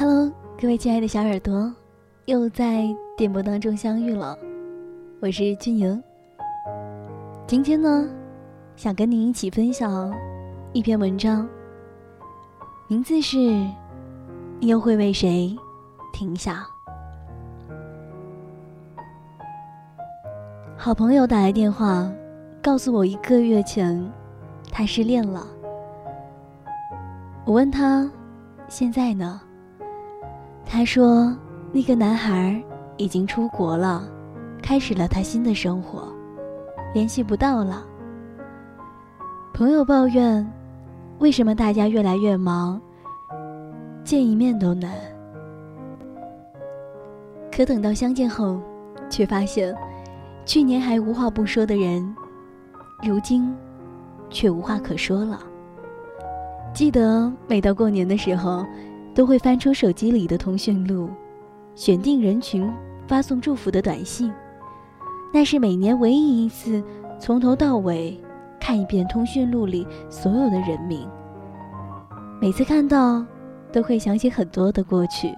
Hello，各位亲爱的小耳朵，又在电波当中相遇了。我是君莹。今天呢，想跟您一起分享一篇文章，名字是《你又会为谁停下》。好朋友打来电话，告诉我一个月前他失恋了。我问他，现在呢？他说：“那个男孩已经出国了，开始了他新的生活，联系不到了。”朋友抱怨：“为什么大家越来越忙，见一面都难？”可等到相见后，却发现，去年还无话不说的人，如今却无话可说了。记得每到过年的时候。都会翻出手机里的通讯录，选定人群发送祝福的短信。那是每年唯一一次从头到尾看一遍通讯录里所有的人名。每次看到，都会想起很多的过去，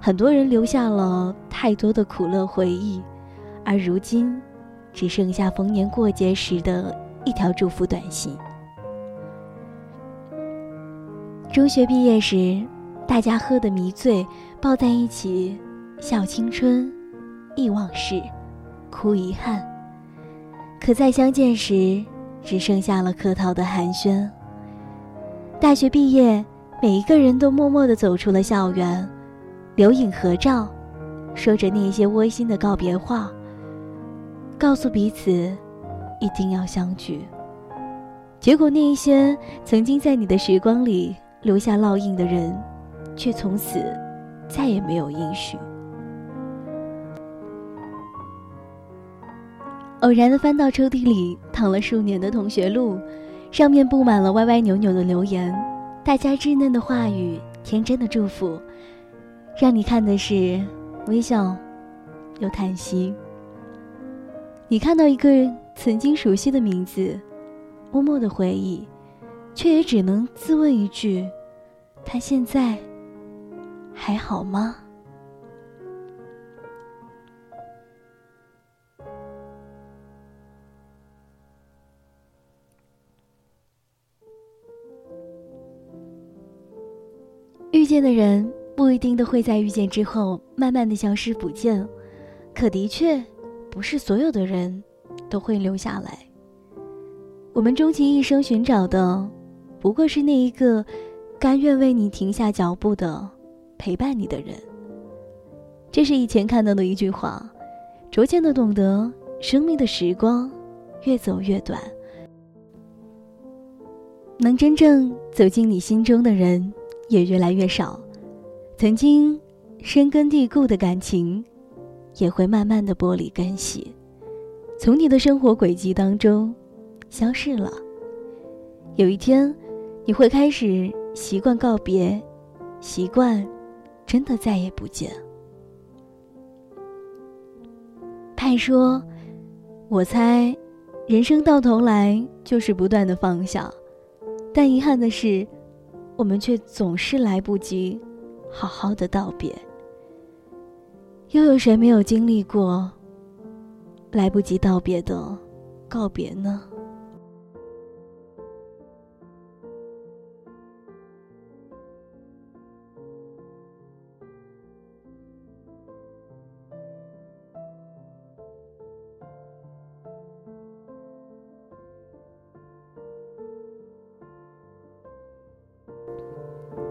很多人留下了太多的苦乐回忆，而如今，只剩下逢年过节时的一条祝福短信。中学毕业时。大家喝得迷醉，抱在一起，笑青春，忆往事，哭遗憾。可再相见时，只剩下了客套的寒暄。大学毕业，每一个人都默默地走出了校园，留影合照，说着那些窝心的告别话，告诉彼此一定要相聚。结果，那一些曾经在你的时光里留下烙印的人。却从此再也没有音讯。偶然的翻到抽屉里躺了数年的同学录，上面布满了歪歪扭扭的留言，大家稚嫩的话语、天真的祝福，让你看的是微笑又叹息。你看到一个曾经熟悉的名字，默默的回忆，却也只能自问一句：他现在。还好吗？遇见的人不一定都会在遇见之后慢慢的消失不见，可的确，不是所有的人都会留下来。我们终其一生寻找的，不过是那一个甘愿为你停下脚步的。陪伴你的人，这是以前看到的一句话，逐渐的懂得，生命的时光越走越短，能真正走进你心中的人也越来越少，曾经深根蒂固的感情，也会慢慢的剥离根系，从你的生活轨迹当中消逝了。有一天，你会开始习惯告别，习惯。真的再也不见。派说：“我猜，人生到头来就是不断的放下，但遗憾的是，我们却总是来不及好好的道别。又有谁没有经历过来不及道别的告别呢？”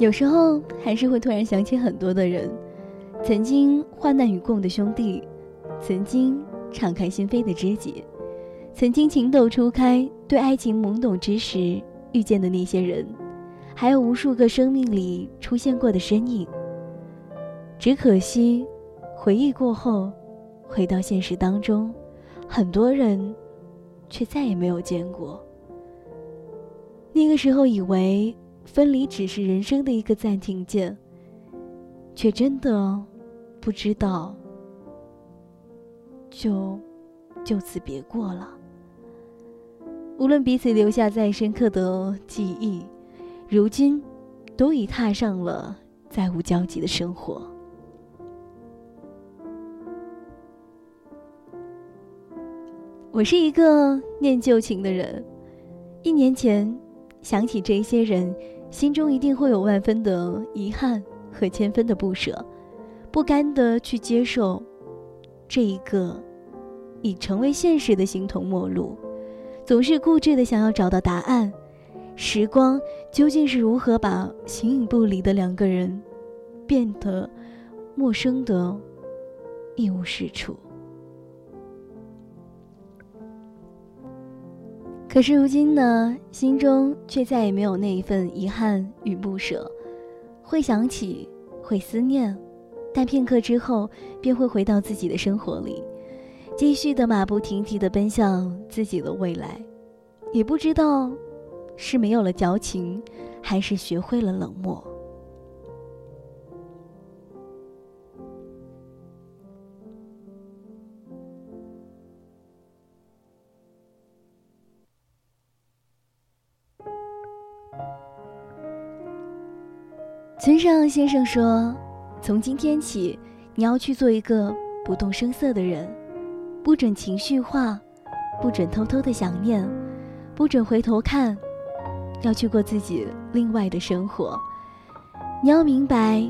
有时候还是会突然想起很多的人，曾经患难与共的兄弟，曾经敞开心扉的知己，曾经情窦初开、对爱情懵懂之时遇见的那些人，还有无数个生命里出现过的身影。只可惜，回忆过后，回到现实当中，很多人却再也没有见过。那个时候以为。分离只是人生的一个暂停键，却真的不知道就就此别过了。无论彼此留下再深刻的记忆，如今都已踏上了再无交集的生活。我是一个念旧情的人，一年前想起这些人，心中一定会有万分的遗憾和千分的不舍，不甘的去接受这一个已成为现实的形同陌路，总是固执的想要找到答案。时光究竟是如何把形影不离的两个人变得陌生的一无是处？可是如今呢，心中却再也没有那一份遗憾与不舍，会想起，会思念，但片刻之后便会回到自己的生活里，继续的马不停蹄的奔向自己的未来，也不知道是没有了矫情，还是学会了冷漠。村上先生说：“从今天起，你要去做一个不动声色的人，不准情绪化，不准偷偷的想念，不准回头看，要去过自己另外的生活。你要明白，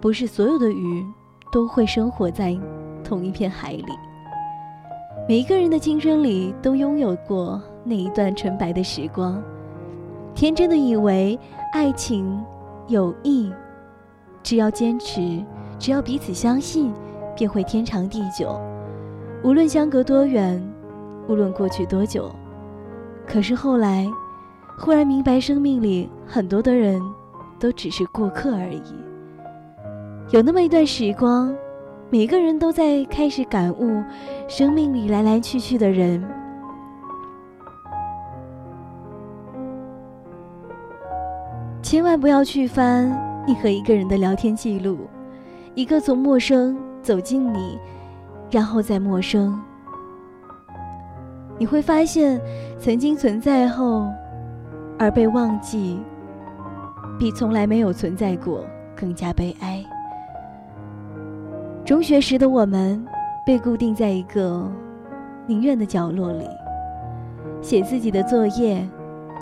不是所有的鱼都会生活在同一片海里。每一个人的青春里都拥有过那一段纯白的时光，天真的以为爱情。”友谊，只要坚持，只要彼此相信，便会天长地久。无论相隔多远，无论过去多久。可是后来，忽然明白，生命里很多的人，都只是过客而已。有那么一段时光，每个人都在开始感悟，生命里来来去去的人。千万不要去翻你和一个人的聊天记录，一个从陌生走进你，然后再陌生，你会发现，曾经存在后而被忘记，比从来没有存在过更加悲哀。中学时的我们，被固定在一个宁愿的角落里，写自己的作业，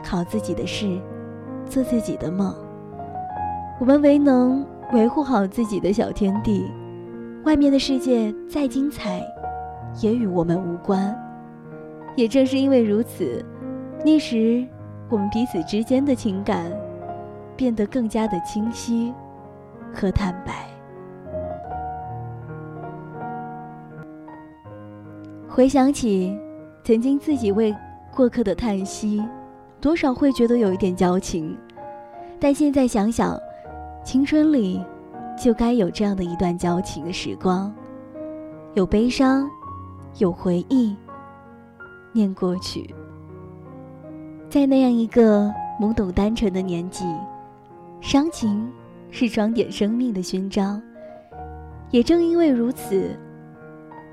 考自己的试。做自己的梦，我们唯能维护好自己的小天地，外面的世界再精彩，也与我们无关。也正是因为如此，那时我们彼此之间的情感变得更加的清晰和坦白。回想起曾经自己为过客的叹息。多少会觉得有一点矫情，但现在想想，青春里就该有这样的一段矫情的时光，有悲伤，有回忆，念过去。在那样一个懵懂单纯的年纪，伤情是装点生命的勋章。也正因为如此，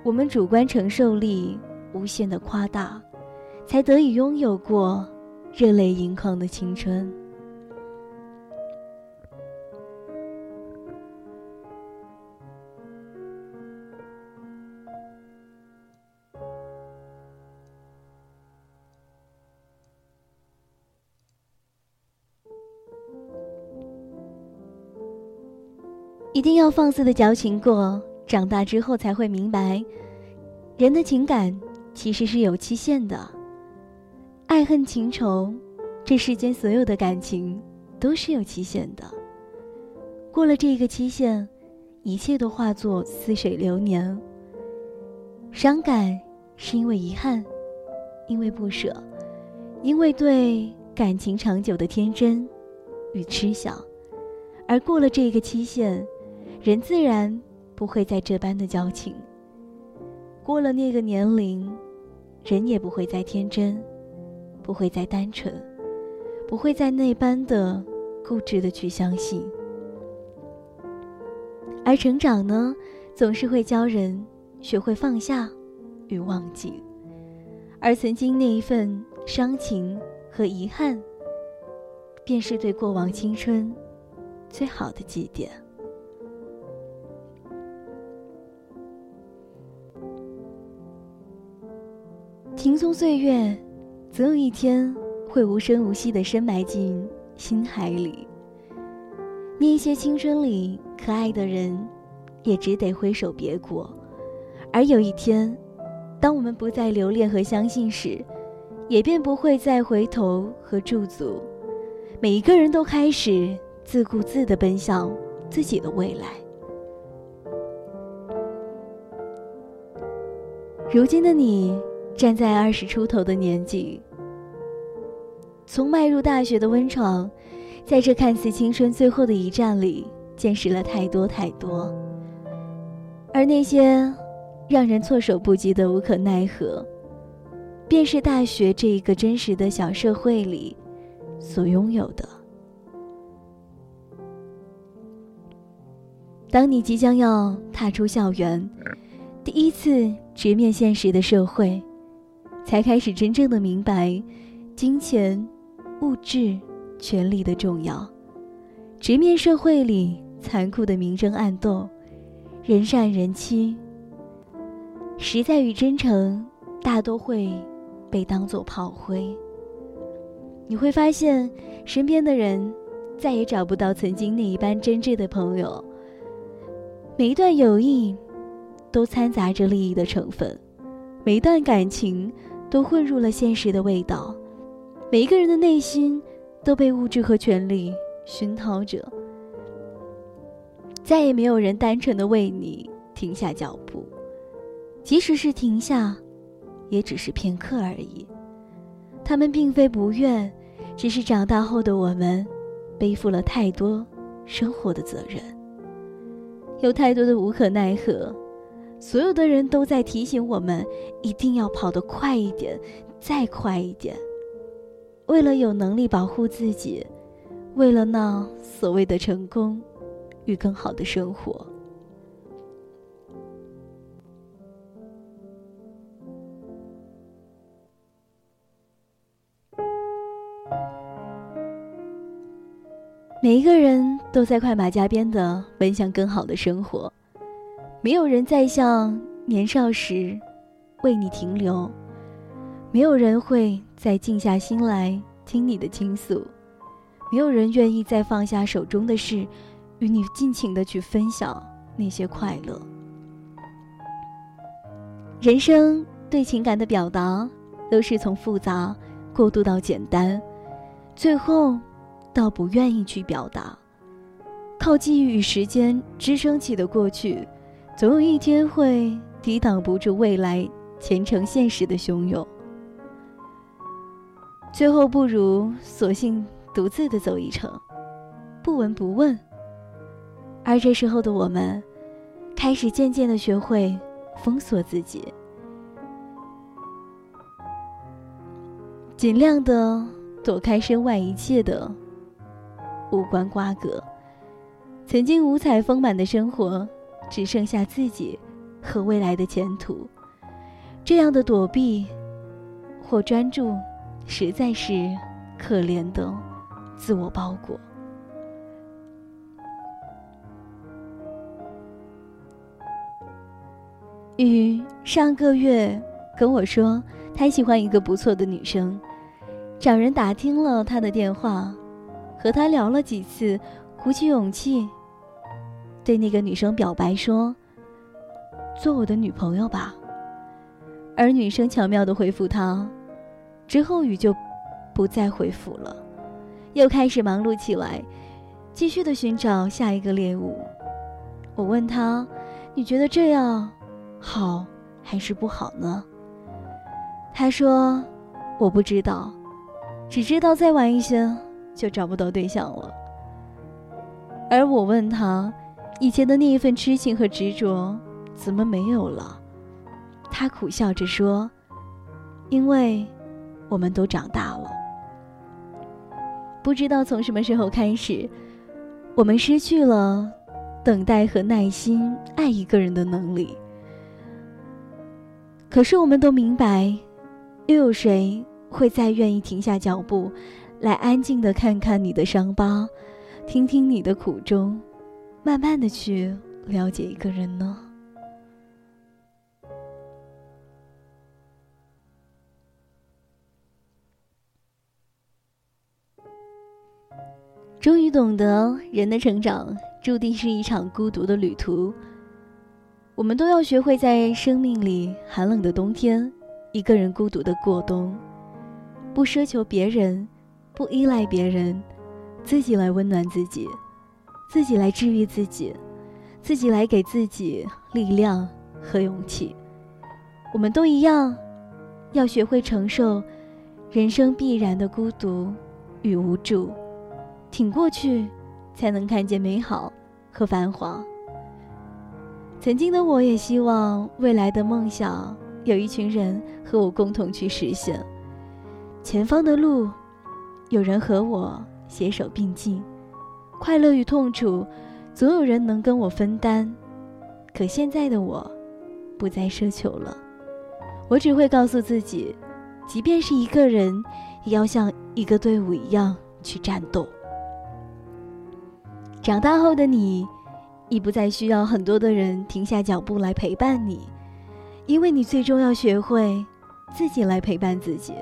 我们主观承受力无限的夸大，才得以拥有过。热泪盈眶的青春，一定要放肆的矫情过，长大之后才会明白，人的情感其实是有期限的。爱恨情仇，这世间所有的感情都是有期限的。过了这个期限，一切都化作似水流年。伤感是因为遗憾，因为不舍，因为对感情长久的天真与痴想。而过了这个期限，人自然不会再这般的矫情。过了那个年龄，人也不会再天真。不会再单纯，不会再那般的固执的去相信。而成长呢，总是会教人学会放下与忘记，而曾经那一份伤情和遗憾，便是对过往青春最好的祭奠。轻松岁月，总有一天会无声无息的深埋进心海里。那些青春里可爱的人，也只得挥手别过。而有一天，当我们不再留恋和相信时，也便不会再回头和驻足。每一个人都开始自顾自地奔向自己的未来。如今的你，站在二十出头的年纪，从迈入大学的温床，在这看似青春最后的一站里，见识了太多太多。而那些让人措手不及的无可奈何，便是大学这一个真实的小社会里所拥有的。当你即将要踏出校园，第一次。直面现实的社会，才开始真正的明白金钱、物质、权力的重要。直面社会里残酷的明争暗斗，人善人欺。实在与真诚，大多会被当作炮灰。你会发现，身边的人再也找不到曾经那一般真挚的朋友。每一段友谊。都掺杂着利益的成分，每一段感情都混入了现实的味道，每一个人的内心都被物质和权力熏陶着。再也没有人单纯的为你停下脚步，即使是停下，也只是片刻而已。他们并非不愿，只是长大后的我们，背负了太多生活的责任，有太多的无可奈何。所有的人都在提醒我们，一定要跑得快一点，再快一点。为了有能力保护自己，为了那所谓的成功与更好的生活。每一个人都在快马加鞭的奔向更好的生活。没有人再像年少时为你停留，没有人会再静下心来听你的倾诉，没有人愿意再放下手中的事，与你尽情的去分享那些快乐。人生对情感的表达，都是从复杂过渡到简单，最后到不愿意去表达，靠记忆与时间支撑起的过去。总有一天会抵挡不住未来前程现实的汹涌，最后不如索性独自的走一程，不闻不问。而这时候的我们，开始渐渐的学会封锁自己，尽量的躲开身外一切的无关瓜葛，曾经五彩丰满的生活。只剩下自己和未来的前途，这样的躲避或专注，实在是可怜的自我包裹。雨上个月跟我说，他喜欢一个不错的女生，找人打听了她的电话，和她聊了几次，鼓起勇气。对那个女生表白说：“做我的女朋友吧。”而女生巧妙的回复他，之后雨就不再回复了，又开始忙碌起来，继续的寻找下一个猎物。我问他：“你觉得这样好还是不好呢？”他说：“我不知道，只知道再晚一些就找不到对象了。”而我问他。以前的那一份痴情和执着，怎么没有了？他苦笑着说：“因为，我们都长大了。不知道从什么时候开始，我们失去了等待和耐心爱一个人的能力。可是，我们都明白，又有谁会再愿意停下脚步，来安静的看看你的伤疤，听听你的苦衷？”慢慢的去了解一个人呢？终于懂得人的成长注定是一场孤独的旅途。我们都要学会在生命里寒冷的冬天一个人孤独的过冬。不奢求别人不依赖别人自己来温暖自己。自己来治愈自己，自己来给自己力量和勇气。我们都一样，要学会承受人生必然的孤独与无助，挺过去，才能看见美好和繁华。曾经的我也希望未来的梦想有一群人和我共同去实现。前方的路，有人和我携手并进，快乐与痛楚，总有人能跟我分担。可现在的我，不再奢求了。我只会告诉自己，即便是一个人，也要像一个队伍一样去战斗。长大后的你。已不再需要很多的人停下脚步来陪伴你，因为你最终要学会自己来陪伴自己。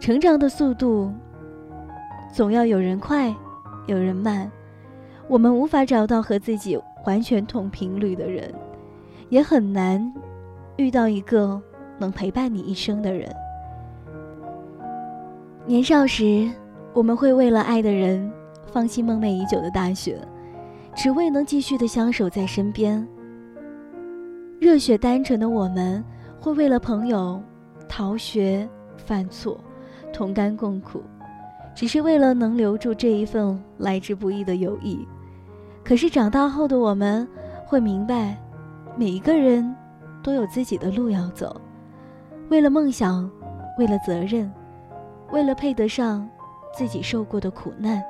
成长的速度，总要有人快，有人慢。我们无法找到和自己完全同频率的人，也很难遇到一个能陪伴你一生的人。年少时，我们会为了爱的人，放弃梦寐已久的大学。只为能继续的相守在身边。热血单纯的我们，会为了朋友逃学、犯错、同甘共苦，只是为了能留住这一份来之不易的友谊。可是长大后的我们，会明白，每一个人都有自己的路要走。为了梦想，为了责任，为了配得上自己受过的苦难。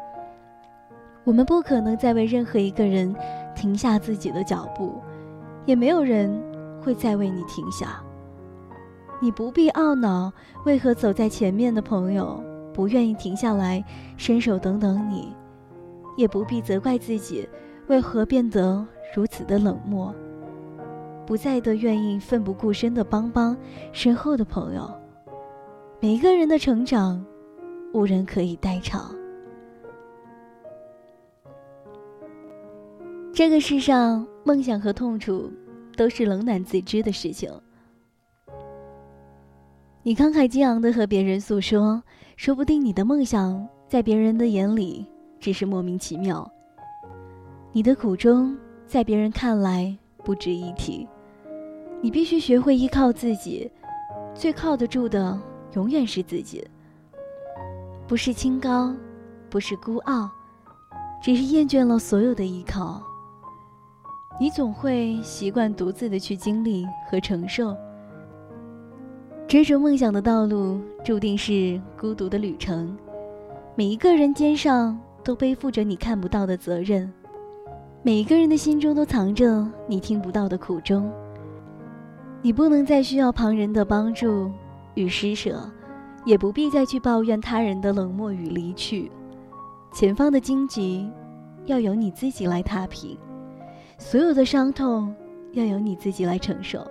我们不可能再为任何一个人停下自己的脚步，也没有人会再为你停下。你不必懊恼，为何走在前面的朋友不愿意停下来伸手等等你，也不必责怪自己为何变得如此的冷漠，不再的愿意奋不顾身的帮帮身后的朋友。每一个人的成长，无人可以代偿。这个世上，梦想和痛楚都是冷暖自知的事情。你慷慨激昂的和别人诉说，说不定你的梦想在别人的眼里只是莫名其妙。你的苦衷在别人看来不值一提。你必须学会依靠自己，最靠得住的永远是自己。不是清高，不是孤傲，只是厌倦了所有的依靠。你总会习惯独自的去经历和承受。追逐梦想的道路注定是孤独的旅程，每一个人肩上都背负着你看不到的责任，每一个人的心中都藏着你听不到的苦衷。你不能再需要旁人的帮助与施舍，也不必再去抱怨他人的冷漠与离去。前方的荆棘，要由你自己来踏平。所有的伤痛要由你自己来承受，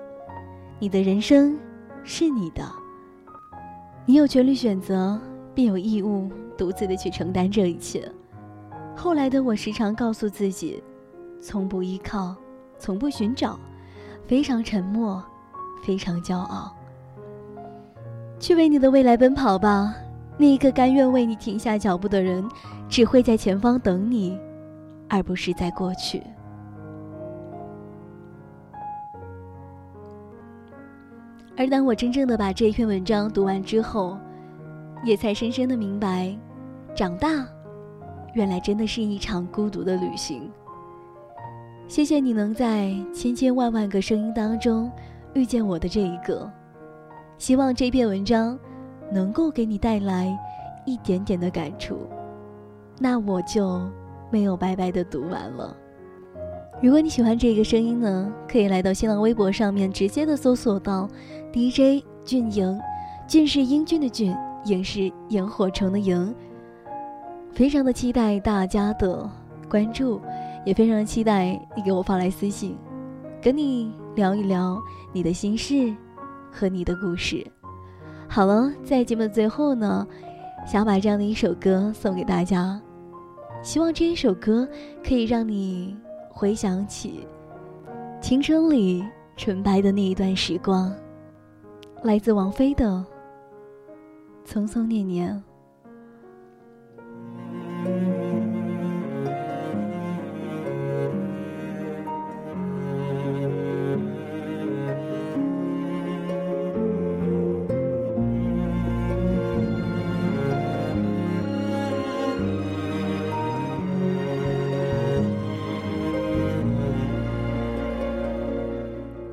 你的人生是你的，你有权利选择，便有义务独自的去承担这一切。后来的我时常告诉自己，从不依靠，从不寻找，非常沉默，非常骄傲。去为你的未来奔跑吧，那一个甘愿为你停下脚步的人，只会在前方等你，而不是在过去。而当我真正的把这篇文章读完之后，也才深深的明白，长大，原来真的是一场孤独的旅行。谢谢你能在千千万万个声音当中遇见我的这一个，希望这篇文章能够给你带来一点点的感触，那我就没有白白的读完了。如果你喜欢这个声音呢，可以来到新浪微博上面直接的搜索到 DJ 俊莹，俊是英俊的俊，莹是萤火虫的萤。非常的期待大家的关注，也非常期待你给我发来私信，跟你聊一聊你的心事和你的故事。好了，在节目的最后呢，想把这样的一首歌送给大家，希望这一首歌可以让你回想起青春里纯白的那一段时光。来自王菲的《匆匆那年》。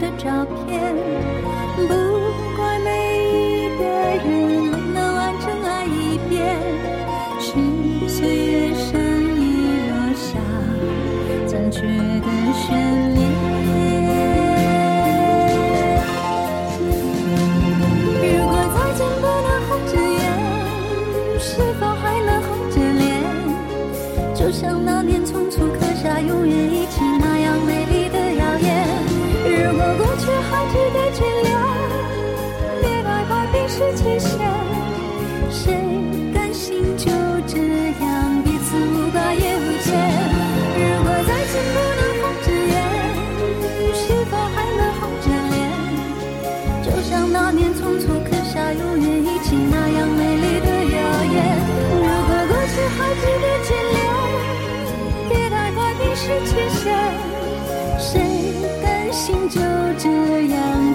的照片。却想谁甘心就这样？